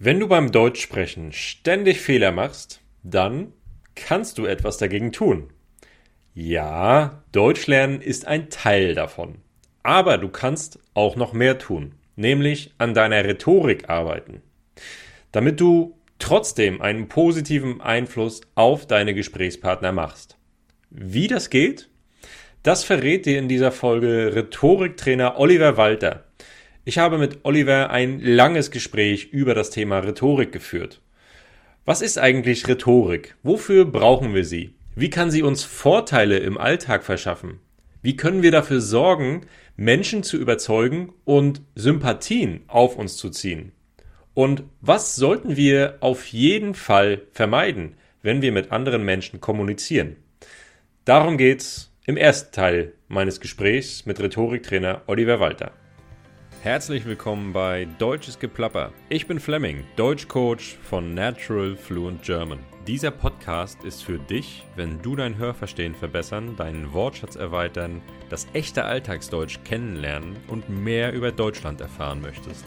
Wenn du beim Deutschsprechen ständig Fehler machst, dann kannst du etwas dagegen tun. Ja, Deutsch lernen ist ein Teil davon. Aber du kannst auch noch mehr tun, nämlich an deiner Rhetorik arbeiten. Damit du trotzdem einen positiven Einfluss auf deine Gesprächspartner machst. Wie das geht? Das verrät dir in dieser Folge Rhetoriktrainer Oliver Walter. Ich habe mit Oliver ein langes Gespräch über das Thema Rhetorik geführt. Was ist eigentlich Rhetorik? Wofür brauchen wir sie? Wie kann sie uns Vorteile im Alltag verschaffen? Wie können wir dafür sorgen, Menschen zu überzeugen und Sympathien auf uns zu ziehen? Und was sollten wir auf jeden Fall vermeiden, wenn wir mit anderen Menschen kommunizieren? Darum geht's im ersten Teil meines Gesprächs mit Rhetoriktrainer Oliver Walter. Herzlich willkommen bei Deutsches Geplapper. Ich bin Fleming, Deutschcoach von Natural Fluent German. Dieser Podcast ist für dich, wenn du dein Hörverstehen verbessern, deinen Wortschatz erweitern, das echte Alltagsdeutsch kennenlernen und mehr über Deutschland erfahren möchtest.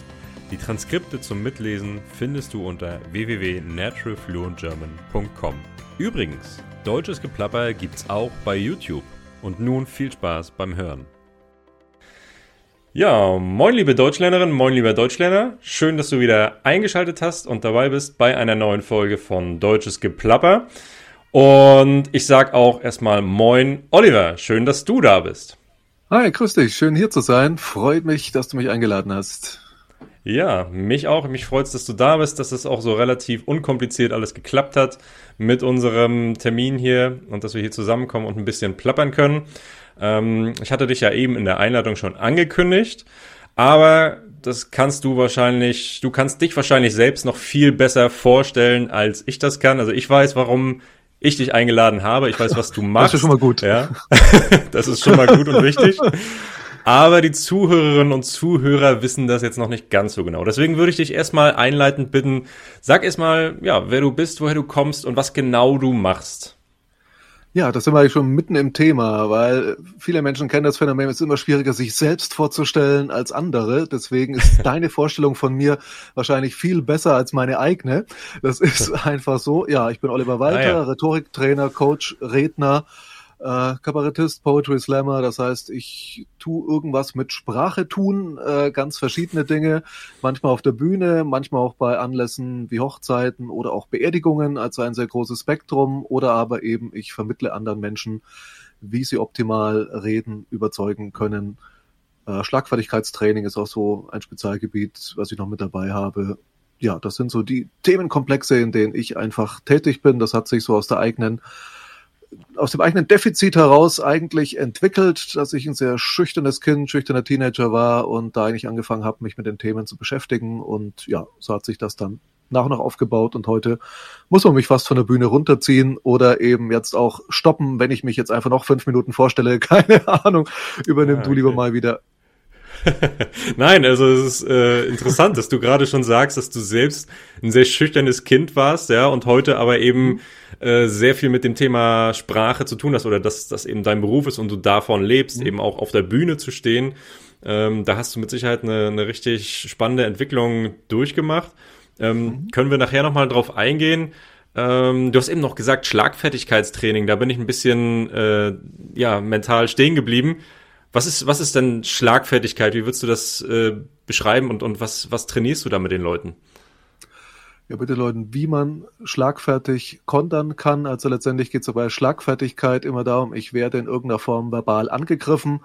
Die Transkripte zum Mitlesen findest du unter www.naturalfluentgerman.com. Übrigens, Deutsches Geplapper gibt's auch bei YouTube. Und nun viel Spaß beim Hören. Ja, moin liebe Deutschlernerin, moin lieber Deutschlerner. Schön, dass du wieder eingeschaltet hast und dabei bist bei einer neuen Folge von Deutsches Geplapper. Und ich sag auch erstmal moin Oliver, schön, dass du da bist. Hi, grüß dich, schön hier zu sein. Freut mich, dass du mich eingeladen hast. Ja, mich auch. Mich freut es, dass du da bist, dass es auch so relativ unkompliziert alles geklappt hat mit unserem Termin hier und dass wir hier zusammenkommen und ein bisschen plappern können. Ähm, ich hatte dich ja eben in der Einladung schon angekündigt, aber das kannst du wahrscheinlich, du kannst dich wahrscheinlich selbst noch viel besser vorstellen, als ich das kann. Also ich weiß, warum ich dich eingeladen habe. Ich weiß, was du machst. Das ist schon mal gut. Ja, das ist schon mal gut und wichtig. Aber die Zuhörerinnen und Zuhörer wissen das jetzt noch nicht ganz so genau. Deswegen würde ich dich erstmal einleitend bitten, sag erstmal, ja, wer du bist, woher du kommst und was genau du machst. Ja, das sind wir eigentlich schon mitten im Thema, weil viele Menschen kennen das Phänomen, es ist immer schwieriger, sich selbst vorzustellen als andere. Deswegen ist deine Vorstellung von mir wahrscheinlich viel besser als meine eigene. Das ist einfach so. Ja, ich bin Oliver Walter, ah, ja. Rhetoriktrainer, Coach, Redner äh, Kabarettist, Poetry Slammer, das heißt, ich tu irgendwas mit Sprache tun, äh, ganz verschiedene Dinge, manchmal auf der Bühne, manchmal auch bei Anlässen wie Hochzeiten oder auch Beerdigungen, also ein sehr großes Spektrum, oder aber eben ich vermittle anderen Menschen, wie sie optimal reden, überzeugen können. Äh, Schlagfertigkeitstraining ist auch so ein Spezialgebiet, was ich noch mit dabei habe. Ja, das sind so die Themenkomplexe, in denen ich einfach tätig bin. Das hat sich so aus der eigenen aus dem eigenen Defizit heraus eigentlich entwickelt, dass ich ein sehr schüchternes Kind, schüchterner Teenager war und da eigentlich angefangen habe, mich mit den Themen zu beschäftigen. Und ja, so hat sich das dann nach und nach aufgebaut und heute muss man mich fast von der Bühne runterziehen oder eben jetzt auch stoppen, wenn ich mich jetzt einfach noch fünf Minuten vorstelle. Keine Ahnung, übernimm ah, okay. du lieber mal wieder Nein, also es ist äh, interessant, dass du gerade schon sagst, dass du selbst ein sehr schüchternes Kind warst, ja, und heute aber eben äh, sehr viel mit dem Thema Sprache zu tun hast oder dass das eben dein Beruf ist und du davon lebst, mhm. eben auch auf der Bühne zu stehen. Ähm, da hast du mit Sicherheit eine, eine richtig spannende Entwicklung durchgemacht. Ähm, mhm. Können wir nachher nochmal drauf eingehen? Ähm, du hast eben noch gesagt Schlagfertigkeitstraining. Da bin ich ein bisschen äh, ja mental stehen geblieben. Was ist, was ist denn Schlagfertigkeit? Wie würdest du das äh, beschreiben und, und was, was trainierst du da mit den Leuten? Ja, mit den Leuten, wie man schlagfertig kontern kann. Also letztendlich geht es bei Schlagfertigkeit immer darum, ich werde in irgendeiner Form verbal angegriffen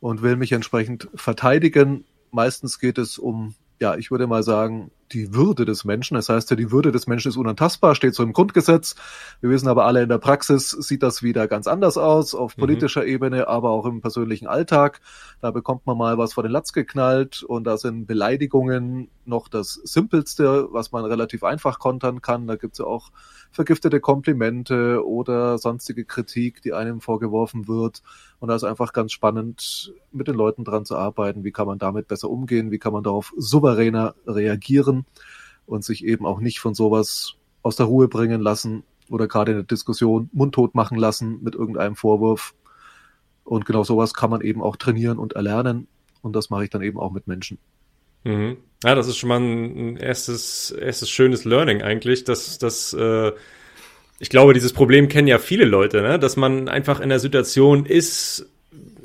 und will mich entsprechend verteidigen. Meistens geht es um, ja, ich würde mal sagen, die Würde des Menschen. Das heißt ja, die Würde des Menschen ist unantastbar, steht so im Grundgesetz. Wir wissen aber alle, in der Praxis sieht das wieder ganz anders aus, auf mhm. politischer mhm. Ebene, aber auch im persönlichen Alltag. Da bekommt man mal was vor den Latz geknallt und da sind Beleidigungen noch das Simpelste, was man relativ einfach kontern kann. Da gibt's ja auch vergiftete Komplimente oder sonstige Kritik, die einem vorgeworfen wird. Und da ist einfach ganz spannend, mit den Leuten dran zu arbeiten. Wie kann man damit besser umgehen? Wie kann man darauf souveräner reagieren und sich eben auch nicht von sowas aus der Ruhe bringen lassen oder gerade in der Diskussion mundtot machen lassen mit irgendeinem Vorwurf. Und genau sowas kann man eben auch trainieren und erlernen. Und das mache ich dann eben auch mit Menschen. Mhm. Ja, das ist schon mal ein erstes, erstes schönes Learning eigentlich, dass, dass äh, ich glaube, dieses Problem kennen ja viele Leute, ne? dass man einfach in der Situation ist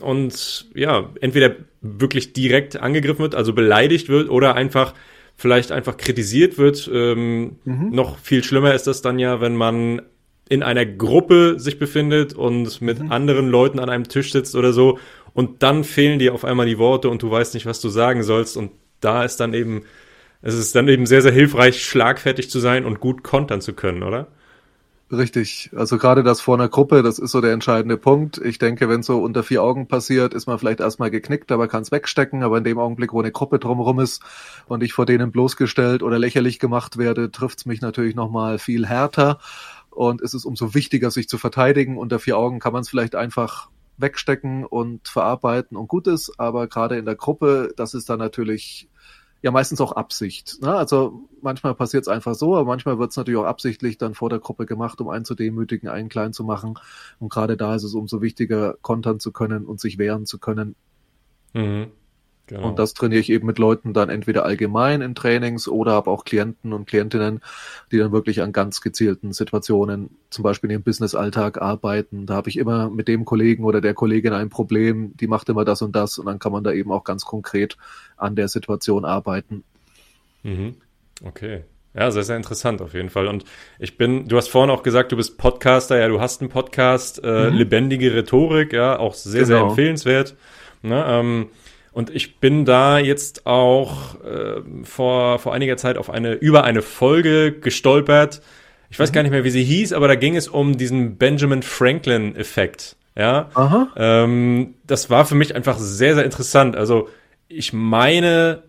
und ja, entweder wirklich direkt angegriffen wird, also beleidigt wird oder einfach vielleicht einfach kritisiert wird. Ähm, mhm. Noch viel schlimmer ist das dann ja, wenn man in einer Gruppe sich befindet und mit mhm. anderen Leuten an einem Tisch sitzt oder so und dann fehlen dir auf einmal die Worte und du weißt nicht, was du sagen sollst und da ist dann eben, es ist dann eben sehr, sehr hilfreich, schlagfertig zu sein und gut kontern zu können, oder? Richtig. Also gerade das vor einer Gruppe, das ist so der entscheidende Punkt. Ich denke, wenn so unter vier Augen passiert, ist man vielleicht erstmal geknickt, aber kann es wegstecken. Aber in dem Augenblick, wo eine Gruppe drumherum ist und ich vor denen bloßgestellt oder lächerlich gemacht werde, trifft es mich natürlich nochmal viel härter. Und es ist umso wichtiger, sich zu verteidigen. Unter vier Augen kann man es vielleicht einfach wegstecken und verarbeiten und gut ist. Aber gerade in der Gruppe, das ist dann natürlich ja meistens auch Absicht. Ne? Also manchmal passiert es einfach so, aber manchmal wird es natürlich auch absichtlich dann vor der Gruppe gemacht, um einen zu demütigen, einen klein zu machen. Und gerade da ist es umso wichtiger, kontern zu können und sich wehren zu können. Mhm. Genau. Und das trainiere ich eben mit Leuten dann entweder allgemein in Trainings oder aber auch Klienten und Klientinnen, die dann wirklich an ganz gezielten Situationen, zum Beispiel in ihrem Business-Alltag arbeiten. Da habe ich immer mit dem Kollegen oder der Kollegin ein Problem, die macht immer das und das und dann kann man da eben auch ganz konkret an der Situation arbeiten. Mhm. Okay. Ja, sehr, sehr interessant auf jeden Fall. Und ich bin, du hast vorhin auch gesagt, du bist Podcaster, ja, du hast einen Podcast, äh, mhm. lebendige Rhetorik, ja, auch sehr, genau. sehr empfehlenswert. Ne, ähm, und ich bin da jetzt auch äh, vor, vor einiger Zeit auf eine, über eine Folge gestolpert. Ich weiß mhm. gar nicht mehr, wie sie hieß, aber da ging es um diesen Benjamin Franklin-Effekt. Ja. Aha. Ähm, das war für mich einfach sehr, sehr interessant. Also ich meine,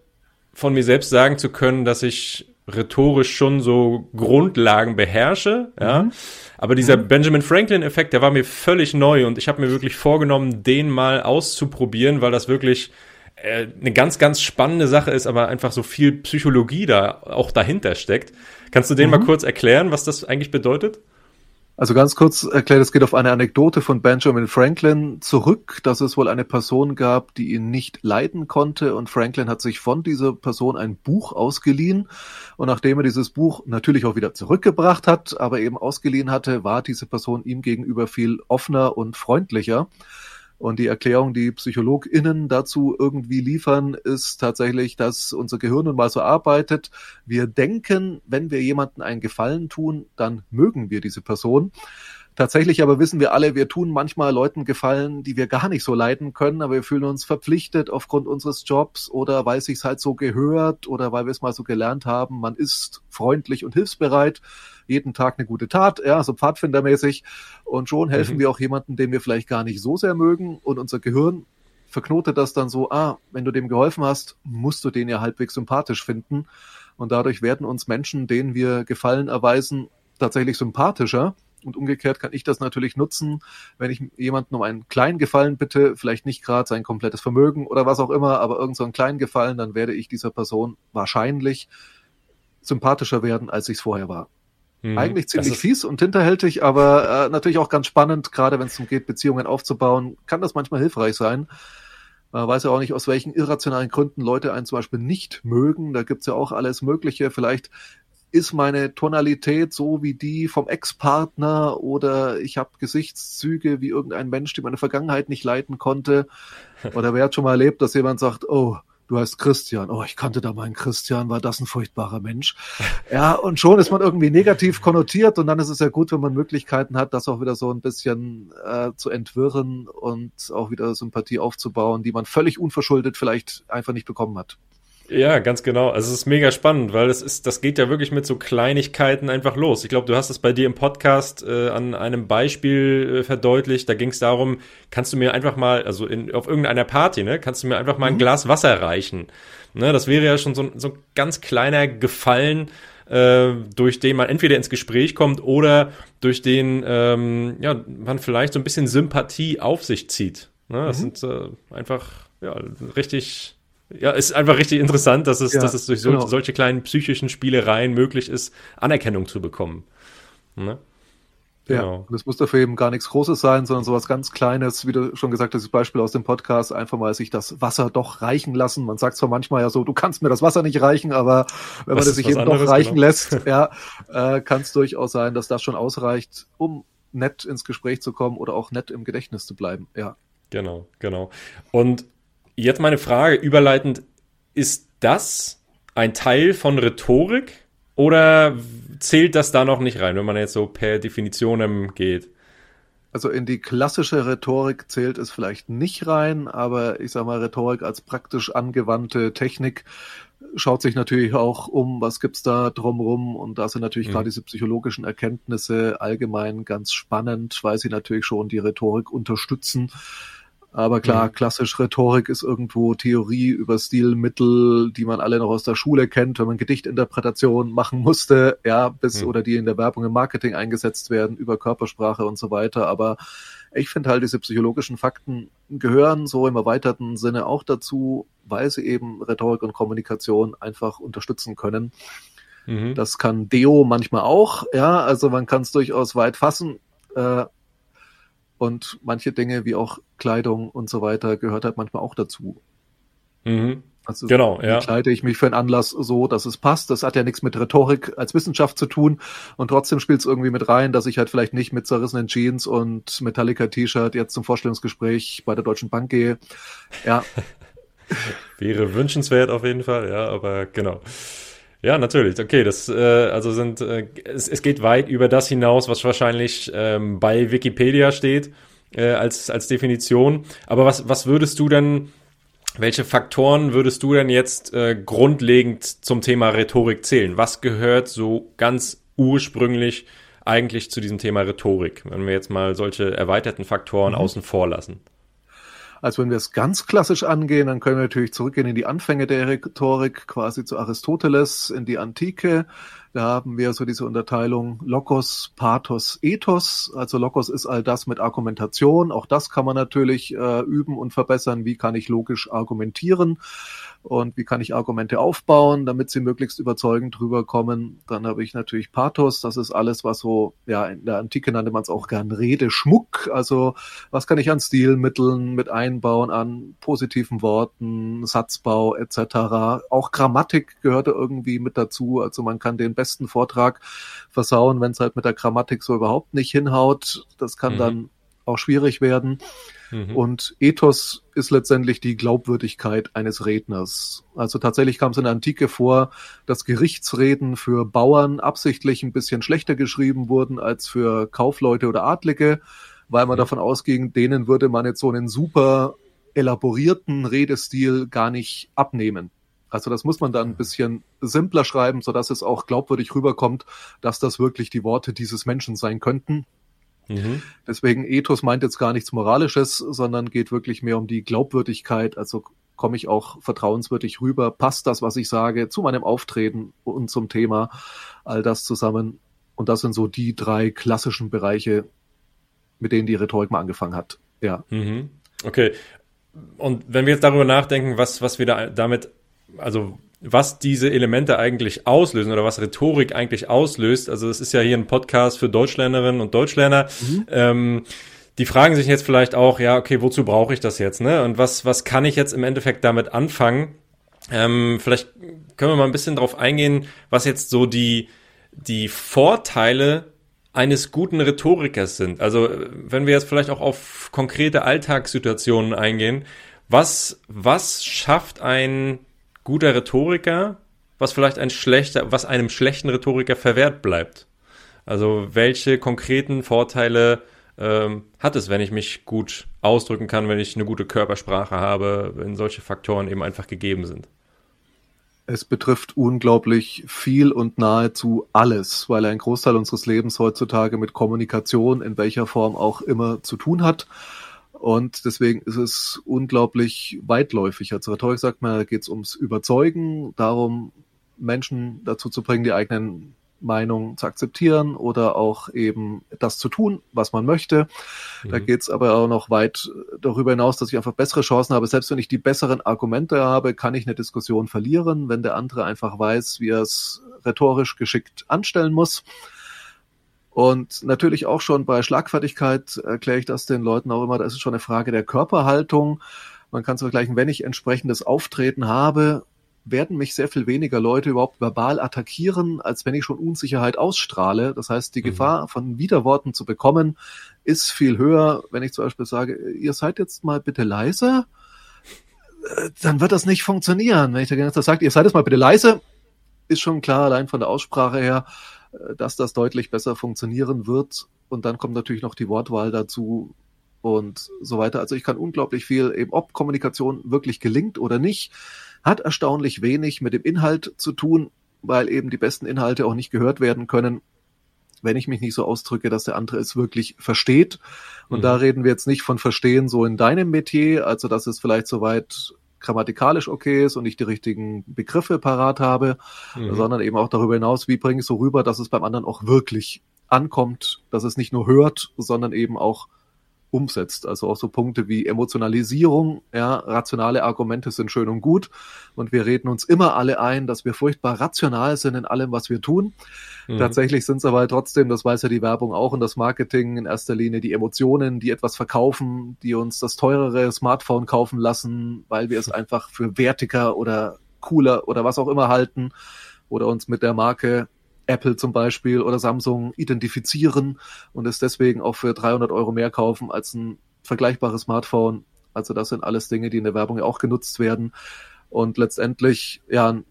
von mir selbst sagen zu können, dass ich rhetorisch schon so Grundlagen beherrsche, ja. Mhm. Aber dieser mhm. Benjamin Franklin-Effekt, der war mir völlig neu und ich habe mir wirklich vorgenommen, den mal auszuprobieren, weil das wirklich eine ganz, ganz spannende Sache ist, aber einfach so viel Psychologie da auch dahinter steckt. Kannst du den mhm. mal kurz erklären, was das eigentlich bedeutet? Also ganz kurz erklärt, es geht auf eine Anekdote von Benjamin Franklin zurück, dass es wohl eine Person gab, die ihn nicht leiden konnte und Franklin hat sich von dieser Person ein Buch ausgeliehen und nachdem er dieses Buch natürlich auch wieder zurückgebracht hat, aber eben ausgeliehen hatte, war diese Person ihm gegenüber viel offener und freundlicher. Und die Erklärung, die PsychologInnen dazu irgendwie liefern, ist tatsächlich, dass unser Gehirn nun mal so arbeitet. Wir denken, wenn wir jemanden einen Gefallen tun, dann mögen wir diese Person. Tatsächlich aber wissen wir alle, wir tun manchmal Leuten Gefallen, die wir gar nicht so leiden können, aber wir fühlen uns verpflichtet aufgrund unseres Jobs oder weil es sich halt so gehört oder weil wir es mal so gelernt haben. Man ist freundlich und hilfsbereit, jeden Tag eine gute Tat, ja, so Pfadfindermäßig. Und schon helfen mhm. wir auch jemandem, den wir vielleicht gar nicht so sehr mögen und unser Gehirn verknotet das dann so, ah, wenn du dem geholfen hast, musst du den ja halbwegs sympathisch finden. Und dadurch werden uns Menschen, denen wir Gefallen erweisen, tatsächlich sympathischer und umgekehrt kann ich das natürlich nutzen, wenn ich jemanden um einen kleinen Gefallen bitte, vielleicht nicht gerade sein komplettes Vermögen oder was auch immer, aber irgend so einen kleinen Gefallen, dann werde ich dieser Person wahrscheinlich sympathischer werden, als ich es vorher war. Mhm. Eigentlich ziemlich fies und hinterhältig, aber äh, natürlich auch ganz spannend, gerade wenn es darum geht, Beziehungen aufzubauen, kann das manchmal hilfreich sein. Man weiß ja auch nicht, aus welchen irrationalen Gründen Leute einen zum Beispiel nicht mögen. Da gibt's ja auch alles Mögliche. Vielleicht ist meine Tonalität so wie die vom Ex-Partner oder ich habe Gesichtszüge wie irgendein Mensch, der meine Vergangenheit nicht leiten konnte. Oder wer hat schon mal erlebt, dass jemand sagt, oh, du heißt Christian. Oh, ich kannte da meinen Christian, war das ein furchtbarer Mensch. Ja, und schon ist man irgendwie negativ konnotiert und dann ist es ja gut, wenn man Möglichkeiten hat, das auch wieder so ein bisschen äh, zu entwirren und auch wieder Sympathie aufzubauen, die man völlig unverschuldet vielleicht einfach nicht bekommen hat. Ja, ganz genau. Also es ist mega spannend, weil das ist, das geht ja wirklich mit so Kleinigkeiten einfach los. Ich glaube, du hast es bei dir im Podcast äh, an einem Beispiel äh, verdeutlicht. Da ging es darum, kannst du mir einfach mal, also in, auf irgendeiner Party, ne, kannst du mir einfach mal ein mhm. Glas Wasser reichen. Ne, das wäre ja schon so, so ein ganz kleiner Gefallen, äh, durch den man entweder ins Gespräch kommt oder durch den ähm, ja, man vielleicht so ein bisschen Sympathie auf sich zieht. Ne, das mhm. sind äh, einfach ja, richtig ja, ist einfach richtig interessant, dass es, ja, dass es durch genau. solche kleinen psychischen Spielereien möglich ist, Anerkennung zu bekommen. Ne? Ja, genau. und es muss dafür eben gar nichts Großes sein, sondern sowas ganz Kleines, wie du schon gesagt hast, das Beispiel aus dem Podcast, einfach mal sich das Wasser doch reichen lassen. Man sagt zwar manchmal ja so, du kannst mir das Wasser nicht reichen, aber wenn was man es sich eben anderes, doch reichen genau. lässt, ja, äh, kann es durchaus sein, dass das schon ausreicht, um nett ins Gespräch zu kommen oder auch nett im Gedächtnis zu bleiben, ja. Genau, genau. Und jetzt meine Frage, überleitend, ist das ein Teil von Rhetorik? Oder zählt das da noch nicht rein, wenn man jetzt so per Definition geht? Also in die klassische Rhetorik zählt es vielleicht nicht rein, aber ich sage mal, Rhetorik als praktisch angewandte Technik schaut sich natürlich auch um, was gibt's da drumrum und da sind natürlich mhm. gerade diese psychologischen Erkenntnisse allgemein ganz spannend, weil sie natürlich schon die Rhetorik unterstützen aber klar, mhm. klassisch Rhetorik ist irgendwo Theorie über Stilmittel, die man alle noch aus der Schule kennt, wenn man Gedichtinterpretation machen musste, ja, bis mhm. oder die in der Werbung im Marketing eingesetzt werden, über Körpersprache und so weiter. Aber ich finde halt, diese psychologischen Fakten gehören so im erweiterten Sinne auch dazu, weil sie eben Rhetorik und Kommunikation einfach unterstützen können. Mhm. Das kann Deo manchmal auch, ja, also man kann es durchaus weit fassen. Äh, und manche Dinge wie auch Kleidung und so weiter gehört halt manchmal auch dazu. Mhm. Also genau, ja. kleide ich mich für einen Anlass so, dass es passt. Das hat ja nichts mit Rhetorik als Wissenschaft zu tun. Und trotzdem spielt es irgendwie mit rein, dass ich halt vielleicht nicht mit zerrissenen Jeans und Metallica-T-Shirt jetzt zum Vorstellungsgespräch bei der Deutschen Bank gehe. Ja. Wäre wünschenswert auf jeden Fall, ja, aber genau. Ja, natürlich. Okay, das äh, also sind äh, es, es geht weit über das hinaus, was wahrscheinlich ähm, bei Wikipedia steht äh, als als Definition. Aber was was würdest du denn welche Faktoren würdest du denn jetzt äh, grundlegend zum Thema Rhetorik zählen? Was gehört so ganz ursprünglich eigentlich zu diesem Thema Rhetorik, wenn wir jetzt mal solche erweiterten Faktoren mhm. außen vor lassen? Also wenn wir es ganz klassisch angehen, dann können wir natürlich zurückgehen in die Anfänge der Rhetorik, quasi zu Aristoteles, in die Antike. Da haben wir so diese Unterteilung Logos, Pathos, Ethos. Also Logos ist all das mit Argumentation. Auch das kann man natürlich äh, üben und verbessern. Wie kann ich logisch argumentieren? Und wie kann ich Argumente aufbauen, damit sie möglichst überzeugend rüberkommen. Dann habe ich natürlich Pathos, das ist alles, was so, ja, in der Antike nannte man es auch gern Redeschmuck, also was kann ich an Stilmitteln mit einbauen, an positiven Worten, Satzbau etc. Auch Grammatik gehörte irgendwie mit dazu, also man kann den besten Vortrag versauen, wenn es halt mit der Grammatik so überhaupt nicht hinhaut. Das kann mhm. dann auch schwierig werden. Mhm. Und Ethos ist letztendlich die Glaubwürdigkeit eines Redners. Also tatsächlich kam es in der Antike vor, dass Gerichtsreden für Bauern absichtlich ein bisschen schlechter geschrieben wurden als für Kaufleute oder Adlige, weil man mhm. davon ausging, denen würde man jetzt so einen super elaborierten Redestil gar nicht abnehmen. Also das muss man dann ein bisschen simpler schreiben, so dass es auch glaubwürdig rüberkommt, dass das wirklich die Worte dieses Menschen sein könnten. Mhm. Deswegen Ethos meint jetzt gar nichts Moralisches, sondern geht wirklich mehr um die Glaubwürdigkeit. Also komme ich auch vertrauenswürdig rüber? Passt das, was ich sage, zu meinem Auftreten und zum Thema? All das zusammen. Und das sind so die drei klassischen Bereiche, mit denen die Rhetorik mal angefangen hat. Ja. Mhm. Okay. Und wenn wir jetzt darüber nachdenken, was, was wir da damit, also was diese Elemente eigentlich auslösen oder was Rhetorik eigentlich auslöst. Also es ist ja hier ein Podcast für Deutschlernerinnen und Deutschlerner. Mhm. Ähm, die fragen sich jetzt vielleicht auch, ja, okay, wozu brauche ich das jetzt? Ne? Und was, was kann ich jetzt im Endeffekt damit anfangen? Ähm, vielleicht können wir mal ein bisschen drauf eingehen, was jetzt so die, die Vorteile eines guten Rhetorikers sind. Also wenn wir jetzt vielleicht auch auf konkrete Alltagssituationen eingehen, was, was schafft ein guter Rhetoriker, was vielleicht ein schlechter, was einem schlechten Rhetoriker verwehrt bleibt. Also welche konkreten Vorteile ähm, hat es, wenn ich mich gut ausdrücken kann, wenn ich eine gute Körpersprache habe, wenn solche Faktoren eben einfach gegeben sind? Es betrifft unglaublich viel und nahezu alles, weil ein Großteil unseres Lebens heutzutage mit Kommunikation in welcher Form auch immer zu tun hat. Und deswegen ist es unglaublich weitläufig. Als Rhetorik sagt man, da geht es ums Überzeugen, darum, Menschen dazu zu bringen, die eigenen Meinungen zu akzeptieren oder auch eben das zu tun, was man möchte. Mhm. Da geht es aber auch noch weit darüber hinaus, dass ich einfach bessere Chancen habe. Selbst wenn ich die besseren Argumente habe, kann ich eine Diskussion verlieren, wenn der andere einfach weiß, wie er es rhetorisch geschickt anstellen muss. Und natürlich auch schon bei Schlagfertigkeit erkläre ich das den Leuten auch immer, das ist schon eine Frage der Körperhaltung. Man kann es vergleichen, wenn ich entsprechendes Auftreten habe, werden mich sehr viel weniger Leute überhaupt verbal attackieren, als wenn ich schon Unsicherheit ausstrahle. Das heißt, die mhm. Gefahr von Widerworten zu bekommen, ist viel höher, wenn ich zum Beispiel sage, ihr seid jetzt mal bitte leise, äh, dann wird das nicht funktionieren. Wenn ich dagegen sage, ihr seid jetzt mal bitte leise, ist schon klar, allein von der Aussprache her, äh, dass das deutlich besser funktionieren wird. Und dann kommt natürlich noch die Wortwahl dazu und so weiter. Also ich kann unglaublich viel, eben ob Kommunikation wirklich gelingt oder nicht, hat erstaunlich wenig mit dem Inhalt zu tun, weil eben die besten Inhalte auch nicht gehört werden können, wenn ich mich nicht so ausdrücke, dass der andere es wirklich versteht. Und mhm. da reden wir jetzt nicht von Verstehen so in deinem Metier, also dass es vielleicht soweit grammatikalisch okay ist und ich die richtigen Begriffe parat habe, mhm. sondern eben auch darüber hinaus, wie bringe ich so rüber, dass es beim anderen auch wirklich ankommt, dass es nicht nur hört, sondern eben auch umsetzt. Also auch so Punkte wie Emotionalisierung, ja, rationale Argumente sind schön und gut und wir reden uns immer alle ein, dass wir furchtbar rational sind in allem, was wir tun. Mhm. Tatsächlich sind es aber trotzdem, das weiß ja die Werbung auch und das Marketing in erster Linie die Emotionen, die etwas verkaufen, die uns das teurere Smartphone kaufen lassen, weil wir es einfach für wertiger oder cooler oder was auch immer halten oder uns mit der Marke Apple zum Beispiel oder Samsung identifizieren und es deswegen auch für 300 Euro mehr kaufen als ein vergleichbares Smartphone. Also das sind alles Dinge, die in der Werbung ja auch genutzt werden. Und letztendlich, ja, ein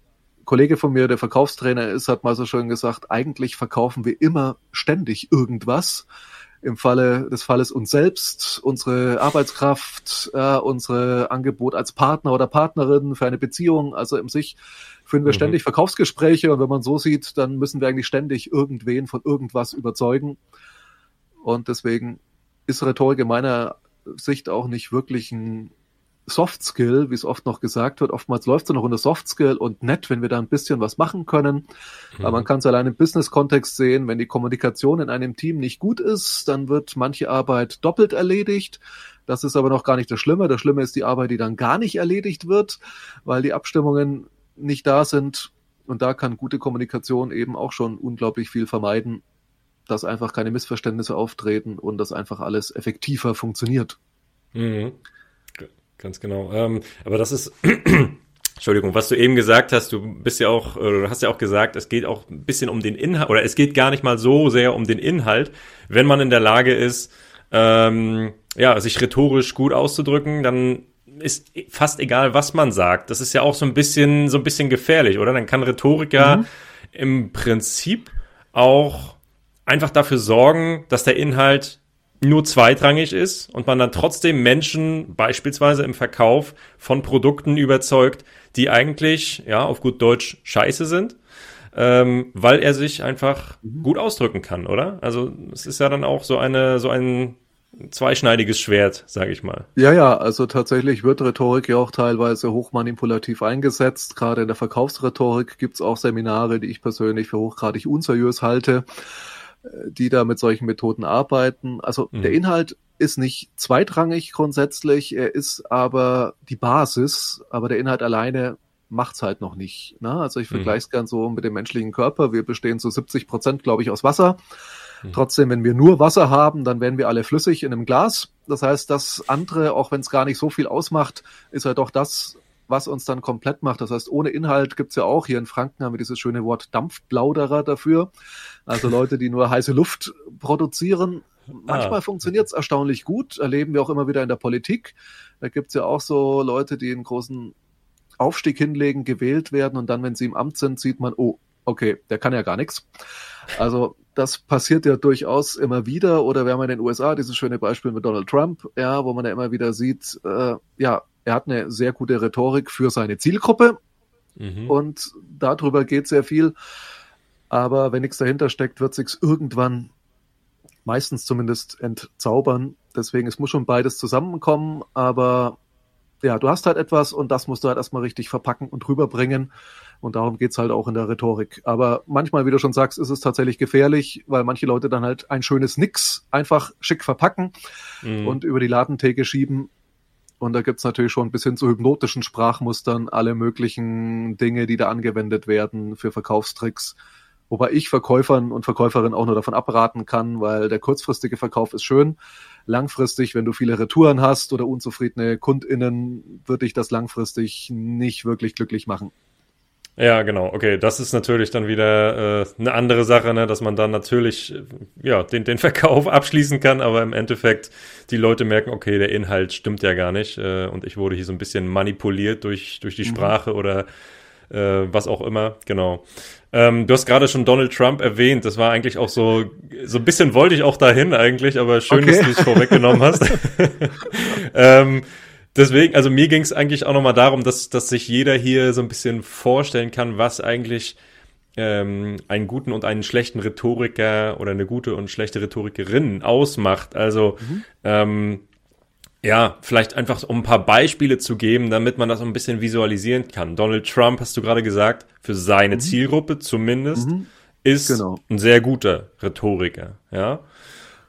Kollege von mir, der Verkaufstrainer ist, hat mal so schön gesagt, eigentlich verkaufen wir immer ständig irgendwas. Im Falle des Falles uns selbst, unsere Arbeitskraft, äh, unsere Angebot als Partner oder Partnerin für eine Beziehung. Also im sich führen wir mhm. ständig Verkaufsgespräche und wenn man so sieht, dann müssen wir eigentlich ständig irgendwen von irgendwas überzeugen. Und deswegen ist Rhetorik in meiner Sicht auch nicht wirklich ein Soft Skill, wie es oft noch gesagt wird. Oftmals läuft es noch unter Soft Skill und nett, wenn wir da ein bisschen was machen können. Mhm. Aber man kann es allein im Business-Kontext sehen, wenn die Kommunikation in einem Team nicht gut ist, dann wird manche Arbeit doppelt erledigt. Das ist aber noch gar nicht das Schlimme. Das Schlimme ist die Arbeit, die dann gar nicht erledigt wird, weil die Abstimmungen nicht da sind. Und da kann gute Kommunikation eben auch schon unglaublich viel vermeiden, dass einfach keine Missverständnisse auftreten und dass einfach alles effektiver funktioniert. Mhm. Ganz genau. Ähm, aber das ist, Entschuldigung, was du eben gesagt hast, du bist ja auch, du hast ja auch gesagt, es geht auch ein bisschen um den Inhalt, oder es geht gar nicht mal so sehr um den Inhalt, wenn man in der Lage ist, ähm, ja, sich rhetorisch gut auszudrücken, dann ist fast egal, was man sagt. Das ist ja auch so ein bisschen, so ein bisschen gefährlich, oder? Dann kann Rhetorik ja mhm. im Prinzip auch einfach dafür sorgen, dass der Inhalt nur zweitrangig ist und man dann trotzdem Menschen beispielsweise im Verkauf von Produkten überzeugt, die eigentlich, ja, auf gut Deutsch scheiße sind, ähm, weil er sich einfach mhm. gut ausdrücken kann, oder? Also es ist ja dann auch so eine, so ein zweischneidiges Schwert, sage ich mal. Ja, ja, also tatsächlich wird Rhetorik ja auch teilweise hochmanipulativ eingesetzt. Gerade in der Verkaufsrhetorik gibt's auch Seminare, die ich persönlich für hochgradig unseriös halte, die da mit solchen Methoden arbeiten. Also mhm. der Inhalt ist nicht zweitrangig grundsätzlich, er ist aber die Basis, aber der Inhalt alleine macht's halt noch nicht. Ne? Also ich vergleiche es mhm. gern so mit dem menschlichen Körper. Wir bestehen zu 70 Prozent, glaube ich, aus Wasser. Mhm. Trotzdem, wenn wir nur Wasser haben, dann werden wir alle flüssig in einem Glas. Das heißt, das andere, auch wenn es gar nicht so viel ausmacht, ist halt doch das, was uns dann komplett macht. Das heißt, ohne Inhalt gibt's ja auch, hier in Franken haben wir dieses schöne Wort Dampfplauderer dafür. Also Leute, die nur heiße Luft produzieren. Manchmal ah. funktioniert's erstaunlich gut, erleben wir auch immer wieder in der Politik. Da gibt's ja auch so Leute, die einen großen Aufstieg hinlegen, gewählt werden und dann, wenn sie im Amt sind, sieht man, oh, okay, der kann ja gar nichts. Also das passiert ja durchaus immer wieder. Oder wir haben in den USA dieses schöne Beispiel mit Donald Trump, ja, wo man ja immer wieder sieht, äh, ja, er hat eine sehr gute Rhetorik für seine Zielgruppe mhm. und darüber geht sehr viel. Aber wenn nichts dahinter steckt, wird sich's irgendwann meistens zumindest entzaubern. Deswegen, es muss schon beides zusammenkommen, aber ja, du hast halt etwas und das musst du halt erstmal richtig verpacken und rüberbringen. Und darum geht's halt auch in der Rhetorik. Aber manchmal, wie du schon sagst, ist es tatsächlich gefährlich, weil manche Leute dann halt ein schönes Nix einfach schick verpacken mhm. und über die Ladentheke schieben. Und da gibt's natürlich schon bis hin zu hypnotischen Sprachmustern alle möglichen Dinge, die da angewendet werden für Verkaufstricks, Wobei ich Verkäufern und Verkäuferinnen auch nur davon abraten kann, weil der kurzfristige Verkauf ist schön. Langfristig, wenn du viele Retouren hast oder unzufriedene KundInnen, würde ich das langfristig nicht wirklich glücklich machen. Ja, genau. Okay, das ist natürlich dann wieder äh, eine andere Sache, ne? dass man dann natürlich äh, ja den, den Verkauf abschließen kann, aber im Endeffekt die Leute merken, okay, der Inhalt stimmt ja gar nicht äh, und ich wurde hier so ein bisschen manipuliert durch durch die mhm. Sprache oder äh, was auch immer. Genau. Ähm, du hast gerade schon Donald Trump erwähnt. Das war eigentlich auch so so ein bisschen wollte ich auch dahin eigentlich, aber schön, okay. dass du es vorweggenommen hast. ähm, deswegen, also mir ging es eigentlich auch nochmal darum, dass, dass sich jeder hier so ein bisschen vorstellen kann, was eigentlich ähm, einen guten und einen schlechten Rhetoriker oder eine gute und schlechte Rhetorikerin ausmacht. Also mhm. ähm, ja, vielleicht einfach um ein paar Beispiele zu geben, damit man das ein bisschen visualisieren kann. Donald Trump, hast du gerade gesagt, für seine mhm. Zielgruppe zumindest, mhm. ist genau. ein sehr guter Rhetoriker. Ja.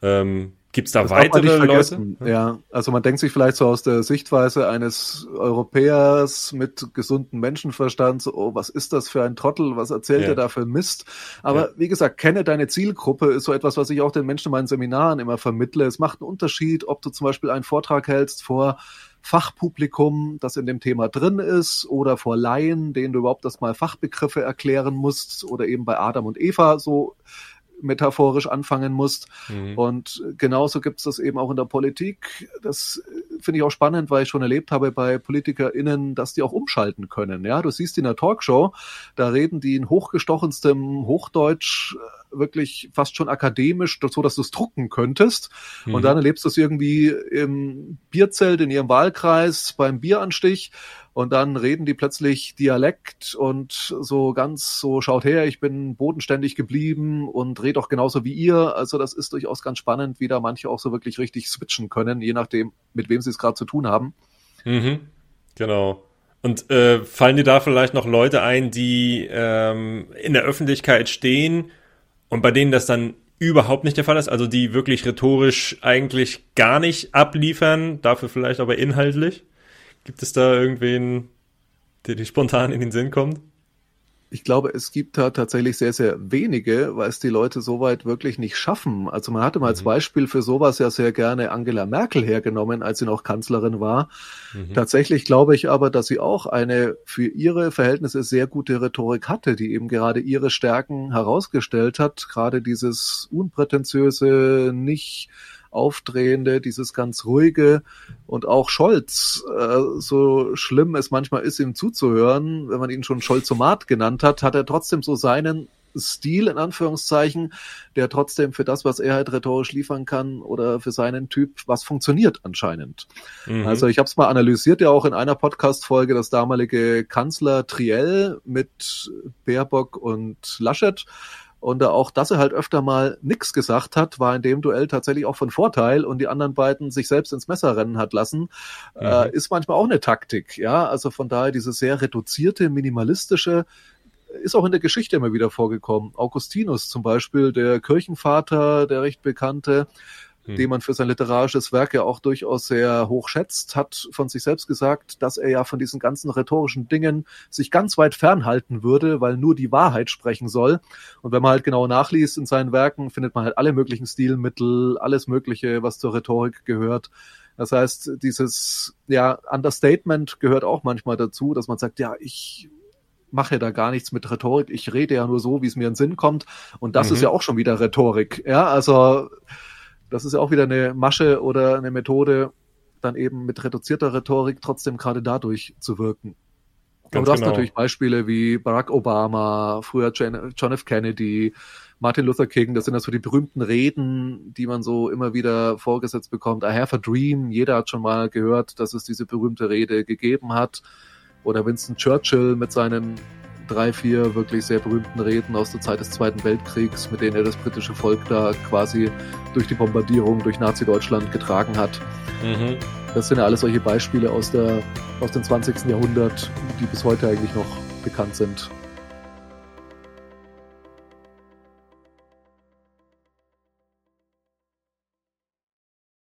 Ähm, Gibt es da das weitere Leute? Ja, also man denkt sich vielleicht so aus der Sichtweise eines Europäers mit gesundem Menschenverstand, so, oh, was ist das für ein Trottel, was erzählt ja. er da für Mist? Aber ja. wie gesagt, kenne deine Zielgruppe ist so etwas, was ich auch den Menschen in meinen Seminaren immer vermittle. Es macht einen Unterschied, ob du zum Beispiel einen Vortrag hältst vor Fachpublikum, das in dem Thema drin ist, oder vor Laien, denen du überhaupt erstmal Fachbegriffe erklären musst, oder eben bei Adam und Eva so metaphorisch anfangen musst. Mhm. Und genauso gibt es das eben auch in der Politik. Das finde ich auch spannend, weil ich schon erlebt habe bei PolitikerInnen, dass die auch umschalten können. Ja, du siehst in der Talkshow, da reden die in hochgestochenstem Hochdeutsch äh, wirklich fast schon akademisch, so dass du es drucken könntest. Mhm. Und dann erlebst du es irgendwie im Bierzelt in ihrem Wahlkreis beim Bieranstich und dann reden die plötzlich Dialekt und so ganz so, schaut her, ich bin bodenständig geblieben und red auch genauso wie ihr. Also das ist durchaus ganz spannend, wie da manche auch so wirklich richtig switchen können, je nachdem, mit wem sie es gerade zu tun haben. Mhm, genau. Und äh, fallen dir da vielleicht noch Leute ein, die ähm, in der Öffentlichkeit stehen und bei denen das dann überhaupt nicht der Fall ist, also die wirklich rhetorisch eigentlich gar nicht abliefern, dafür vielleicht aber inhaltlich? Gibt es da irgendwen, der dir spontan in den Sinn kommt? Ich glaube, es gibt da tatsächlich sehr, sehr wenige, weil es die Leute soweit wirklich nicht schaffen. Also man hatte mal als mhm. Beispiel für sowas ja sehr gerne Angela Merkel hergenommen, als sie noch Kanzlerin war. Mhm. Tatsächlich glaube ich aber, dass sie auch eine für ihre Verhältnisse sehr gute Rhetorik hatte, die eben gerade ihre Stärken herausgestellt hat. Gerade dieses unprätentiöse, nicht Aufdrehende, dieses ganz ruhige und auch Scholz, äh, so schlimm es manchmal ist, ihm zuzuhören, wenn man ihn schon Scholzomat genannt hat, hat er trotzdem so seinen Stil in Anführungszeichen, der trotzdem für das, was er halt rhetorisch liefern kann oder für seinen Typ, was funktioniert anscheinend. Mhm. Also ich habe es mal analysiert, ja auch in einer Podcast-Folge das damalige Kanzler Triell mit Baerbock und Laschet und auch, dass er halt öfter mal nix gesagt hat, war in dem Duell tatsächlich auch von Vorteil und die anderen beiden sich selbst ins Messer rennen hat lassen, mhm. äh, ist manchmal auch eine Taktik. Ja, also von daher diese sehr reduzierte, minimalistische ist auch in der Geschichte immer wieder vorgekommen. Augustinus zum Beispiel, der Kirchenvater, der recht bekannte, hm. den man für sein literarisches Werk ja auch durchaus sehr hoch schätzt, hat von sich selbst gesagt, dass er ja von diesen ganzen rhetorischen Dingen sich ganz weit fernhalten würde, weil nur die Wahrheit sprechen soll. Und wenn man halt genau nachliest in seinen Werken, findet man halt alle möglichen Stilmittel, alles Mögliche, was zur Rhetorik gehört. Das heißt, dieses ja, Understatement gehört auch manchmal dazu, dass man sagt, ja, ich mache da gar nichts mit Rhetorik, ich rede ja nur so, wie es mir in den Sinn kommt. Und das mhm. ist ja auch schon wieder Rhetorik. Ja, also das ist ja auch wieder eine Masche oder eine Methode, dann eben mit reduzierter Rhetorik trotzdem gerade dadurch zu wirken. Ganz Aber du hast genau. natürlich Beispiele wie Barack Obama, früher John F. Kennedy, Martin Luther King, das sind ja so die berühmten Reden, die man so immer wieder vorgesetzt bekommt. I have a dream, jeder hat schon mal gehört, dass es diese berühmte Rede gegeben hat. Oder Winston Churchill mit seinen drei, vier wirklich sehr berühmten Reden aus der Zeit des Zweiten Weltkriegs, mit denen er das britische Volk da quasi durch die Bombardierung durch Nazi-Deutschland getragen hat. Mhm. Das sind ja alles solche Beispiele aus, der, aus dem 20. Jahrhundert, die bis heute eigentlich noch bekannt sind.